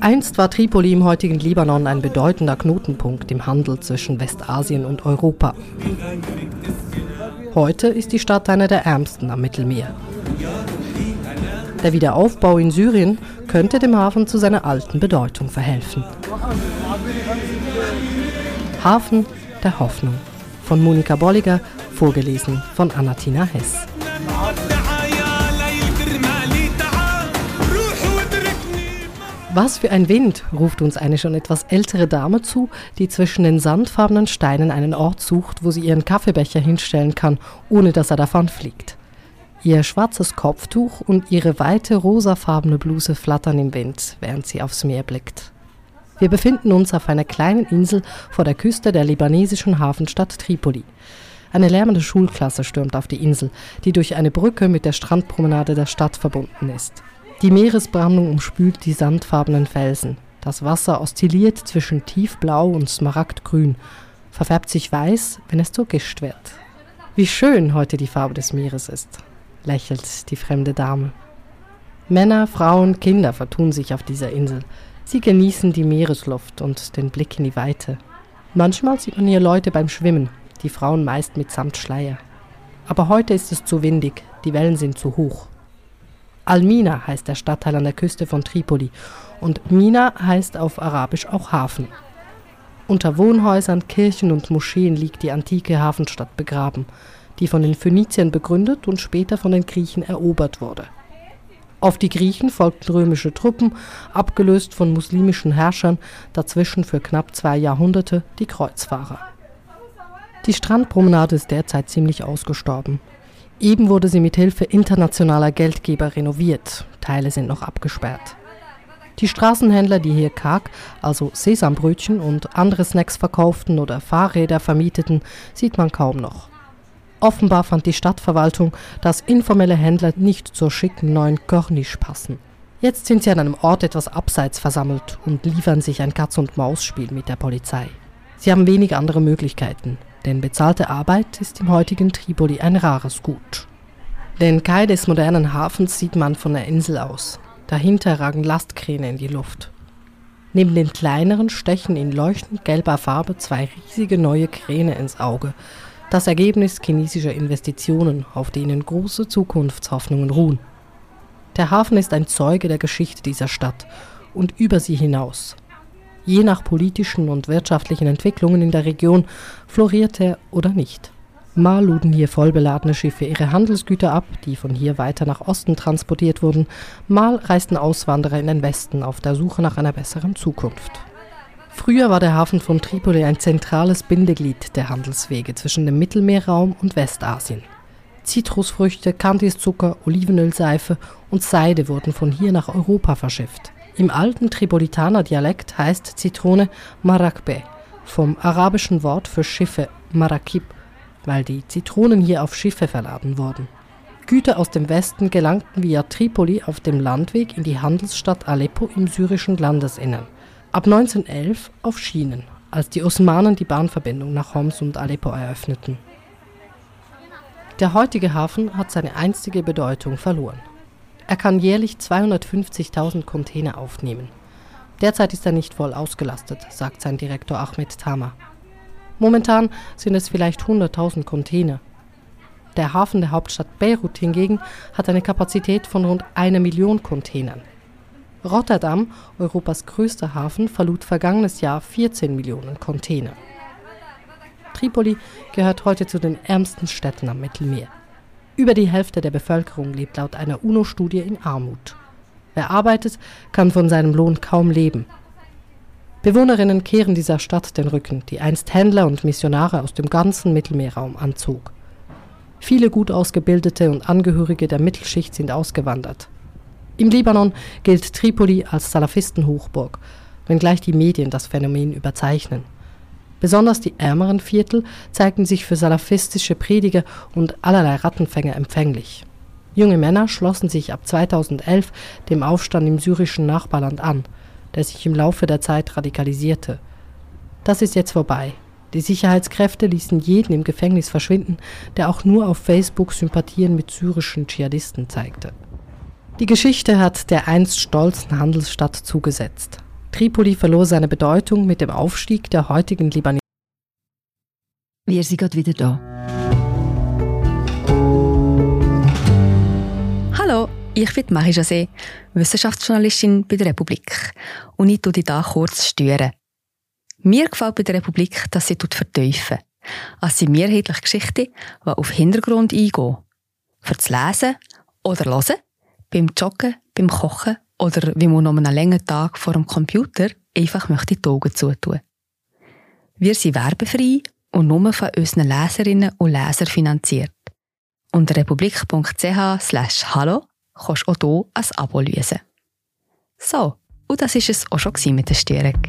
Einst war Tripoli im heutigen Libanon ein bedeutender Knotenpunkt im Handel zwischen Westasien und Europa. Heute ist die Stadt eine der ärmsten am Mittelmeer. Der Wiederaufbau in Syrien könnte dem Hafen zu seiner alten Bedeutung verhelfen. Hafen der Hoffnung von Monika Bolliger, vorgelesen von Anatina Hess. Was für ein Wind, ruft uns eine schon etwas ältere Dame zu, die zwischen den sandfarbenen Steinen einen Ort sucht, wo sie ihren Kaffeebecher hinstellen kann, ohne dass er davonfliegt. Ihr schwarzes Kopftuch und ihre weite rosafarbene Bluse flattern im Wind, während sie aufs Meer blickt. Wir befinden uns auf einer kleinen Insel vor der Küste der libanesischen Hafenstadt Tripoli. Eine lärmende Schulklasse stürmt auf die Insel, die durch eine Brücke mit der Strandpromenade der Stadt verbunden ist. Die Meeresbrandung umspült die sandfarbenen Felsen. Das Wasser oszilliert zwischen tiefblau und smaragdgrün, verfärbt sich weiß, wenn es zugischt wird. Wie schön heute die Farbe des Meeres ist, lächelt die fremde Dame. Männer, Frauen, Kinder vertun sich auf dieser Insel. Sie genießen die Meeresluft und den Blick in die Weite. Manchmal sieht man hier Leute beim Schwimmen, die Frauen meist mit Samtschleier. Aber heute ist es zu windig, die Wellen sind zu hoch. Al-Mina heißt der Stadtteil an der Küste von Tripoli und Mina heißt auf Arabisch auch Hafen. Unter Wohnhäusern, Kirchen und Moscheen liegt die antike Hafenstadt begraben, die von den Phöniziern begründet und später von den Griechen erobert wurde. Auf die Griechen folgten römische Truppen, abgelöst von muslimischen Herrschern, dazwischen für knapp zwei Jahrhunderte die Kreuzfahrer. Die Strandpromenade ist derzeit ziemlich ausgestorben. Eben wurde sie mit Hilfe internationaler Geldgeber renoviert. Teile sind noch abgesperrt. Die Straßenhändler, die hier Karg, also Sesambrötchen und andere Snacks verkauften oder Fahrräder vermieteten, sieht man kaum noch. Offenbar fand die Stadtverwaltung, dass informelle Händler nicht zur schicken neuen Corniche passen. Jetzt sind sie an einem Ort etwas abseits versammelt und liefern sich ein Katz-und-Maus-Spiel mit der Polizei. Sie haben wenig andere Möglichkeiten denn bezahlte Arbeit ist im heutigen Tripoli ein rares Gut. Den Kai des modernen Hafens sieht man von der Insel aus. Dahinter ragen Lastkräne in die Luft. Neben den kleineren stechen in leuchtend gelber Farbe zwei riesige neue Kräne ins Auge, das Ergebnis chinesischer Investitionen, auf denen große Zukunftshoffnungen ruhen. Der Hafen ist ein Zeuge der Geschichte dieser Stadt und über sie hinaus. Je nach politischen und wirtschaftlichen Entwicklungen in der Region floriert er oder nicht. Mal luden hier vollbeladene Schiffe ihre Handelsgüter ab, die von hier weiter nach Osten transportiert wurden, mal reisten Auswanderer in den Westen auf der Suche nach einer besseren Zukunft. Früher war der Hafen von Tripoli ein zentrales Bindeglied der Handelswege zwischen dem Mittelmeerraum und Westasien. Zitrusfrüchte, Kandiszucker, Olivenölseife und Seide wurden von hier nach Europa verschifft. Im alten Tripolitaner Dialekt heißt Zitrone Marakbe, vom arabischen Wort für Schiffe Marakib, weil die Zitronen hier auf Schiffe verladen wurden. Güter aus dem Westen gelangten via Tripoli auf dem Landweg in die Handelsstadt Aleppo im syrischen Landesinnern. Ab 1911 auf Schienen, als die Osmanen die Bahnverbindung nach Homs und Aleppo eröffneten. Der heutige Hafen hat seine einstige Bedeutung verloren. Er kann jährlich 250.000 Container aufnehmen. Derzeit ist er nicht voll ausgelastet, sagt sein Direktor Ahmed Tama. Momentan sind es vielleicht 100.000 Container. Der Hafen der Hauptstadt Beirut hingegen hat eine Kapazität von rund einer Million Containern. Rotterdam, Europas größter Hafen, verlud vergangenes Jahr 14 Millionen Container. Tripoli gehört heute zu den ärmsten Städten am Mittelmeer. Über die Hälfte der Bevölkerung lebt laut einer UNO-Studie in Armut. Wer arbeitet, kann von seinem Lohn kaum leben. Bewohnerinnen kehren dieser Stadt den Rücken, die einst Händler und Missionare aus dem ganzen Mittelmeerraum anzog. Viele gut ausgebildete und Angehörige der Mittelschicht sind ausgewandert. Im Libanon gilt Tripoli als Salafistenhochburg, wenngleich die Medien das Phänomen überzeichnen. Besonders die ärmeren Viertel zeigten sich für salafistische Prediger und allerlei Rattenfänger empfänglich. Junge Männer schlossen sich ab 2011 dem Aufstand im syrischen Nachbarland an, der sich im Laufe der Zeit radikalisierte. Das ist jetzt vorbei. Die Sicherheitskräfte ließen jeden im Gefängnis verschwinden, der auch nur auf Facebook Sympathien mit syrischen Dschihadisten zeigte. Die Geschichte hat der einst stolzen Handelsstadt zugesetzt. Tripoli verlor seine Bedeutung mit dem Aufstieg der heutigen Libanesen. Wir sind gerade wieder da. Hallo, ich bin Marie José, Wissenschaftsjournalistin bei der Republik. Und ich tue dich hier kurz stören. Mir gefällt bei der Republik, dass sie vertiefen. Es sind mehrheitliche Geschichten, die auf Hintergrund eingehen. Für das Lesen oder Hören, beim Joggen, beim Kochen oder wie man noch einen langen Tag vor dem Computer einfach möchte die Augen zutun. Wir sind werbefrei und nur von unseren Leserinnen und Lesern finanziert. Unter republik.ch slash hallo kannst du auch hier ein Abo lösen. So, und das war es auch schon mit der Störung.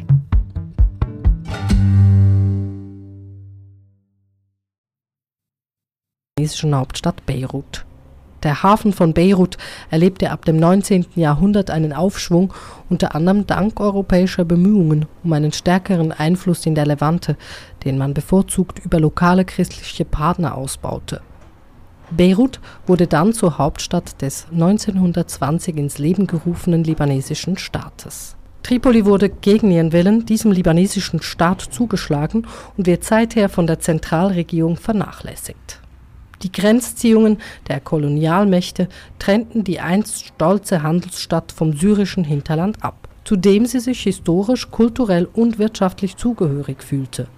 Hauptstadt Beirut. Der Hafen von Beirut erlebte ab dem 19. Jahrhundert einen Aufschwung, unter anderem dank europäischer Bemühungen um einen stärkeren Einfluss in der Levante, den man bevorzugt über lokale christliche Partner ausbaute. Beirut wurde dann zur Hauptstadt des 1920 ins Leben gerufenen libanesischen Staates. Tripoli wurde gegen ihren Willen diesem libanesischen Staat zugeschlagen und wird seither von der Zentralregierung vernachlässigt. Die Grenzziehungen der Kolonialmächte trennten die einst stolze Handelsstadt vom syrischen Hinterland ab, zu dem sie sich historisch, kulturell und wirtschaftlich zugehörig fühlte.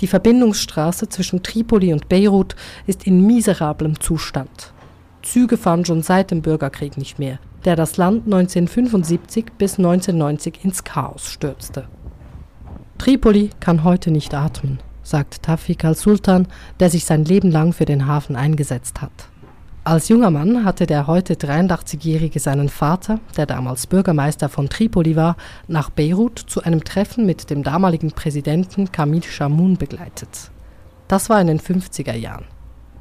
Die Verbindungsstraße zwischen Tripoli und Beirut ist in miserablem Zustand. Züge fahren schon seit dem Bürgerkrieg nicht mehr, der das Land 1975 bis 1990 ins Chaos stürzte. Tripoli kann heute nicht atmen sagt Tafik al-Sultan, der sich sein Leben lang für den Hafen eingesetzt hat. Als junger Mann hatte der heute 83-Jährige seinen Vater, der damals Bürgermeister von Tripoli war, nach Beirut zu einem Treffen mit dem damaligen Präsidenten Kamil Shamoun begleitet. Das war in den 50er Jahren.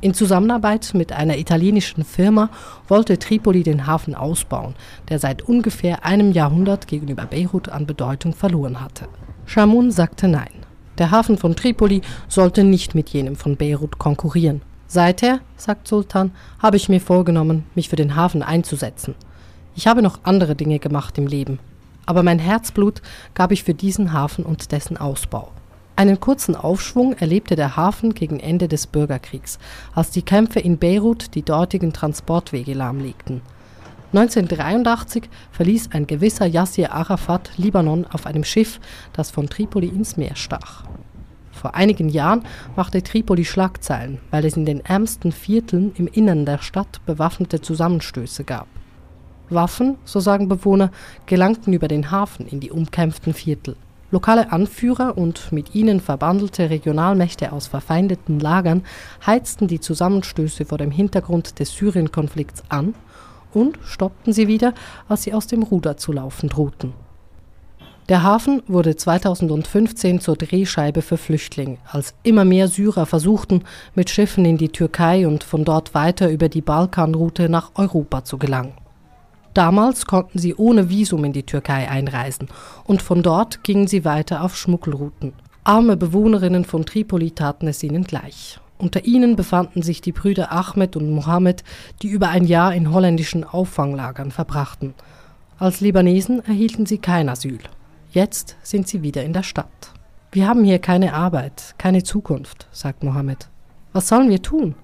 In Zusammenarbeit mit einer italienischen Firma wollte Tripoli den Hafen ausbauen, der seit ungefähr einem Jahrhundert gegenüber Beirut an Bedeutung verloren hatte. Shamoun sagte nein. Der Hafen von Tripoli sollte nicht mit jenem von Beirut konkurrieren. Seither, sagt Sultan, habe ich mir vorgenommen, mich für den Hafen einzusetzen. Ich habe noch andere Dinge gemacht im Leben, aber mein Herzblut gab ich für diesen Hafen und dessen Ausbau. Einen kurzen Aufschwung erlebte der Hafen gegen Ende des Bürgerkriegs, als die Kämpfe in Beirut die dortigen Transportwege lahmlegten. 1983 verließ ein gewisser Yassir Arafat Libanon auf einem Schiff, das von Tripoli ins Meer stach. Vor einigen Jahren machte Tripoli Schlagzeilen, weil es in den ärmsten Vierteln im Innern der Stadt bewaffnete Zusammenstöße gab. Waffen, so sagen Bewohner, gelangten über den Hafen in die umkämpften Viertel. Lokale Anführer und mit ihnen verbandelte Regionalmächte aus verfeindeten Lagern heizten die Zusammenstöße vor dem Hintergrund des Syrien-Konflikts an und stoppten sie wieder, als sie aus dem Ruder zu laufen drohten. Der Hafen wurde 2015 zur Drehscheibe für Flüchtlinge, als immer mehr Syrer versuchten, mit Schiffen in die Türkei und von dort weiter über die Balkanroute nach Europa zu gelangen. Damals konnten sie ohne Visum in die Türkei einreisen und von dort gingen sie weiter auf Schmuggelrouten. Arme Bewohnerinnen von Tripoli taten es ihnen gleich. Unter ihnen befanden sich die Brüder Ahmed und Mohammed, die über ein Jahr in holländischen Auffanglagern verbrachten. Als Libanesen erhielten sie kein Asyl. Jetzt sind sie wieder in der Stadt. Wir haben hier keine Arbeit, keine Zukunft, sagt Mohammed. Was sollen wir tun?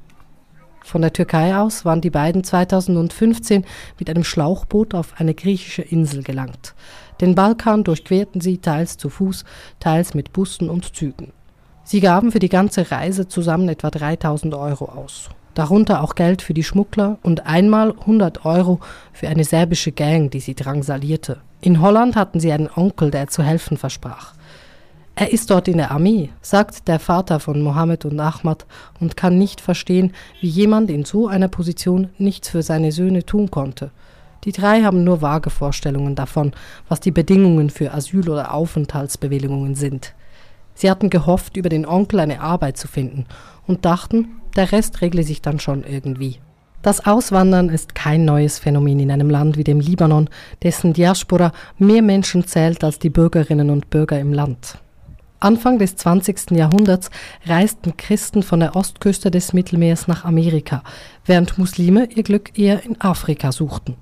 Von der Türkei aus waren die beiden 2015 mit einem Schlauchboot auf eine griechische Insel gelangt. Den Balkan durchquerten sie teils zu Fuß, teils mit Bussen und Zügen. Sie gaben für die ganze Reise zusammen etwa 3000 Euro aus. Darunter auch Geld für die Schmuggler und einmal 100 Euro für eine serbische Gang, die sie drangsalierte. In Holland hatten sie einen Onkel, der zu helfen versprach. Er ist dort in der Armee, sagt der Vater von Mohammed und Ahmad und kann nicht verstehen, wie jemand in so einer Position nichts für seine Söhne tun konnte. Die drei haben nur vage Vorstellungen davon, was die Bedingungen für Asyl- oder Aufenthaltsbewilligungen sind. Sie hatten gehofft, über den Onkel eine Arbeit zu finden und dachten, der Rest regle sich dann schon irgendwie. Das Auswandern ist kein neues Phänomen in einem Land wie dem Libanon, dessen Diaspora mehr Menschen zählt als die Bürgerinnen und Bürger im Land. Anfang des 20. Jahrhunderts reisten Christen von der Ostküste des Mittelmeers nach Amerika, während Muslime ihr Glück eher in Afrika suchten.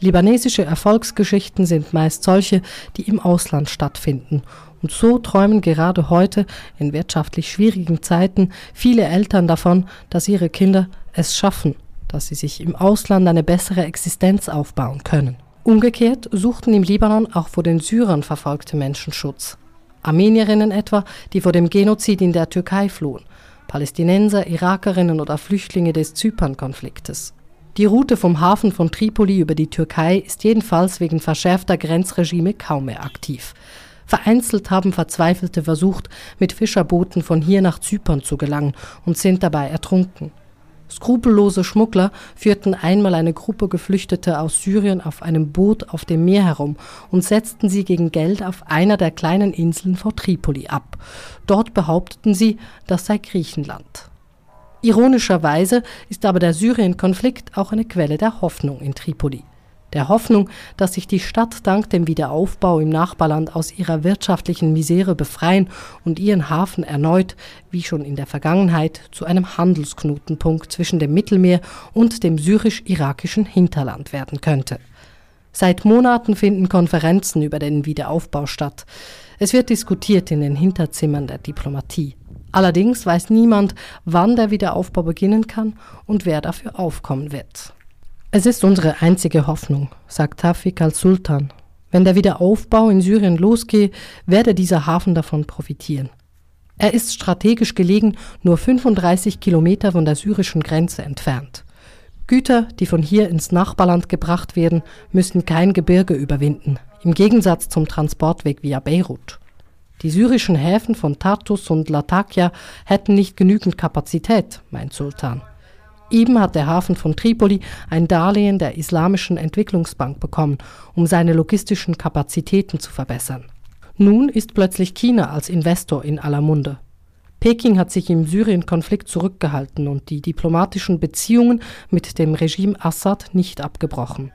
Libanesische Erfolgsgeschichten sind meist solche, die im Ausland stattfinden. Und so träumen gerade heute, in wirtschaftlich schwierigen Zeiten, viele Eltern davon, dass ihre Kinder es schaffen, dass sie sich im Ausland eine bessere Existenz aufbauen können. Umgekehrt suchten im Libanon auch vor den Syrern verfolgte Menschen Schutz. Armenierinnen etwa, die vor dem Genozid in der Türkei flohen, Palästinenser, Irakerinnen oder Flüchtlinge des Zypern-Konfliktes. Die Route vom Hafen von Tripoli über die Türkei ist jedenfalls wegen verschärfter Grenzregime kaum mehr aktiv. Vereinzelt haben Verzweifelte versucht, mit Fischerbooten von hier nach Zypern zu gelangen und sind dabei ertrunken. Skrupellose Schmuggler führten einmal eine Gruppe Geflüchteter aus Syrien auf einem Boot auf dem Meer herum und setzten sie gegen Geld auf einer der kleinen Inseln vor Tripoli ab. Dort behaupteten sie, das sei Griechenland. Ironischerweise ist aber der Syrien-Konflikt auch eine Quelle der Hoffnung in Tripoli der Hoffnung, dass sich die Stadt dank dem Wiederaufbau im Nachbarland aus ihrer wirtschaftlichen Misere befreien und ihren Hafen erneut, wie schon in der Vergangenheit, zu einem Handelsknotenpunkt zwischen dem Mittelmeer und dem syrisch-irakischen Hinterland werden könnte. Seit Monaten finden Konferenzen über den Wiederaufbau statt. Es wird diskutiert in den Hinterzimmern der Diplomatie. Allerdings weiß niemand, wann der Wiederaufbau beginnen kann und wer dafür aufkommen wird. Es ist unsere einzige Hoffnung, sagt Tafik al-Sultan. Wenn der Wiederaufbau in Syrien losgehe, werde dieser Hafen davon profitieren. Er ist strategisch gelegen, nur 35 Kilometer von der syrischen Grenze entfernt. Güter, die von hier ins Nachbarland gebracht werden, müssen kein Gebirge überwinden, im Gegensatz zum Transportweg via Beirut. Die syrischen Häfen von Tartus und Latakia hätten nicht genügend Kapazität, meint Sultan. Eben hat der Hafen von Tripoli ein Darlehen der Islamischen Entwicklungsbank bekommen, um seine logistischen Kapazitäten zu verbessern. Nun ist plötzlich China als Investor in aller Munde. Peking hat sich im Syrien-Konflikt zurückgehalten und die diplomatischen Beziehungen mit dem Regime Assad nicht abgebrochen.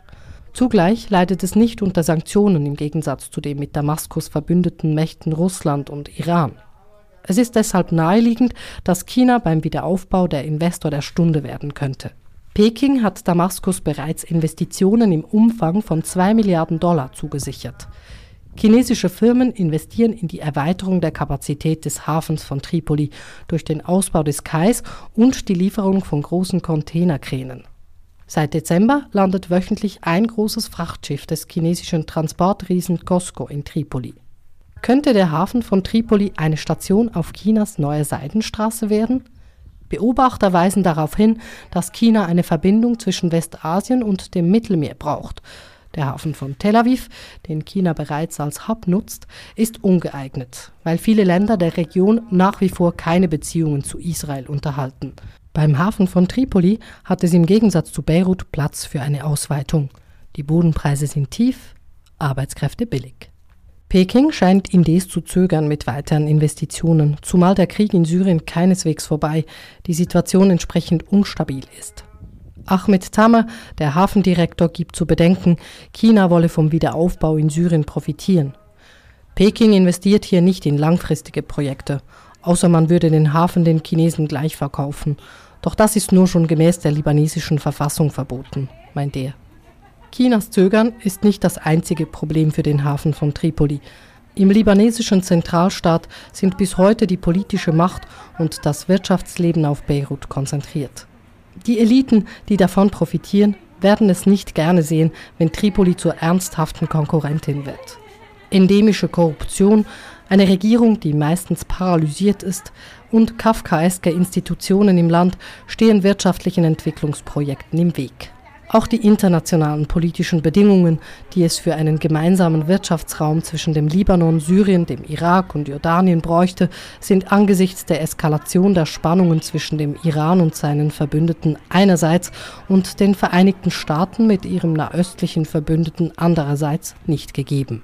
Zugleich leidet es nicht unter Sanktionen im Gegensatz zu den mit Damaskus verbündeten Mächten Russland und Iran. Es ist deshalb naheliegend, dass China beim Wiederaufbau der Investor der Stunde werden könnte. Peking hat Damaskus bereits Investitionen im Umfang von 2 Milliarden Dollar zugesichert. Chinesische Firmen investieren in die Erweiterung der Kapazität des Hafens von Tripoli durch den Ausbau des Kais und die Lieferung von großen Containerkränen. Seit Dezember landet wöchentlich ein großes Frachtschiff des chinesischen Transportriesen COSCO in Tripoli. Könnte der Hafen von Tripoli eine Station auf Chinas neue Seidenstraße werden? Beobachter weisen darauf hin, dass China eine Verbindung zwischen Westasien und dem Mittelmeer braucht. Der Hafen von Tel Aviv, den China bereits als Hub nutzt, ist ungeeignet, weil viele Länder der Region nach wie vor keine Beziehungen zu Israel unterhalten. Beim Hafen von Tripoli hat es im Gegensatz zu Beirut Platz für eine Ausweitung. Die Bodenpreise sind tief, Arbeitskräfte billig. Peking scheint indes zu zögern mit weiteren Investitionen, zumal der Krieg in Syrien keineswegs vorbei, die Situation entsprechend unstabil ist. Ahmed Tamer, der Hafendirektor, gibt zu bedenken, China wolle vom Wiederaufbau in Syrien profitieren. Peking investiert hier nicht in langfristige Projekte, außer man würde den Hafen den Chinesen gleich verkaufen. Doch das ist nur schon gemäß der libanesischen Verfassung verboten, meint er. Chinas Zögern ist nicht das einzige Problem für den Hafen von Tripoli. Im libanesischen Zentralstaat sind bis heute die politische Macht und das Wirtschaftsleben auf Beirut konzentriert. Die Eliten, die davon profitieren, werden es nicht gerne sehen, wenn Tripoli zur ernsthaften Konkurrentin wird. Endemische Korruption, eine Regierung, die meistens paralysiert ist, und kafkaeske Institutionen im Land stehen wirtschaftlichen Entwicklungsprojekten im Weg. Auch die internationalen politischen Bedingungen, die es für einen gemeinsamen Wirtschaftsraum zwischen dem Libanon, Syrien, dem Irak und Jordanien bräuchte, sind angesichts der Eskalation der Spannungen zwischen dem Iran und seinen Verbündeten einerseits und den Vereinigten Staaten mit ihrem nahöstlichen Verbündeten andererseits nicht gegeben.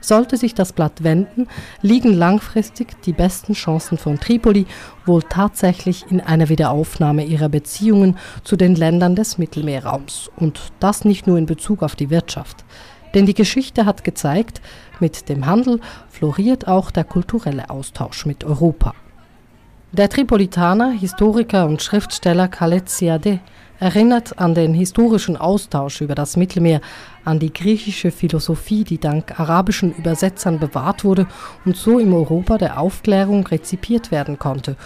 Sollte sich das Blatt wenden, liegen langfristig die besten Chancen von Tripoli wohl tatsächlich in einer Wiederaufnahme ihrer Beziehungen zu den Ländern des Mittelmeerraums. Und das nicht nur in Bezug auf die Wirtschaft. Denn die Geschichte hat gezeigt, mit dem Handel floriert auch der kulturelle Austausch mit Europa. Der Tripolitaner, Historiker und Schriftsteller Khaled Siadeh erinnert an den historischen Austausch über das Mittelmeer, an die griechische Philosophie, die dank arabischen Übersetzern bewahrt wurde und so im Europa der Aufklärung rezipiert werden konnte,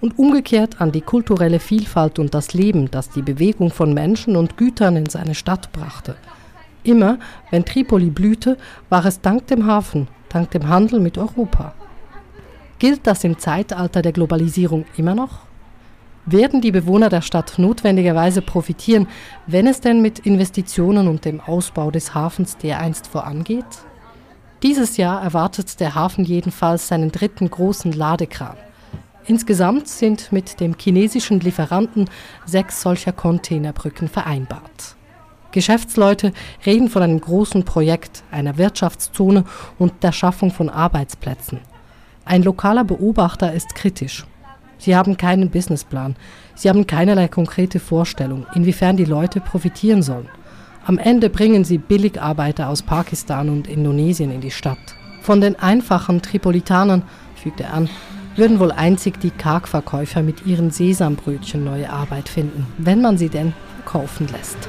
und umgekehrt an die kulturelle Vielfalt und das Leben, das die Bewegung von Menschen und Gütern in seine Stadt brachte. Immer, wenn Tripoli blühte, war es dank dem Hafen, dank dem Handel mit Europa. Gilt das im Zeitalter der Globalisierung immer noch? Werden die Bewohner der Stadt notwendigerweise profitieren, wenn es denn mit Investitionen und dem Ausbau des Hafens dereinst vorangeht? Dieses Jahr erwartet der Hafen jedenfalls seinen dritten großen Ladekran. Insgesamt sind mit dem chinesischen Lieferanten sechs solcher Containerbrücken vereinbart. Geschäftsleute reden von einem großen Projekt, einer Wirtschaftszone und der Schaffung von Arbeitsplätzen. Ein lokaler Beobachter ist kritisch. Sie haben keinen Businessplan. Sie haben keinerlei konkrete Vorstellung, inwiefern die Leute profitieren sollen. Am Ende bringen sie Billigarbeiter aus Pakistan und Indonesien in die Stadt. Von den einfachen Tripolitanern, fügt er an, würden wohl einzig die Kargverkäufer mit ihren Sesambrötchen neue Arbeit finden, wenn man sie denn verkaufen lässt.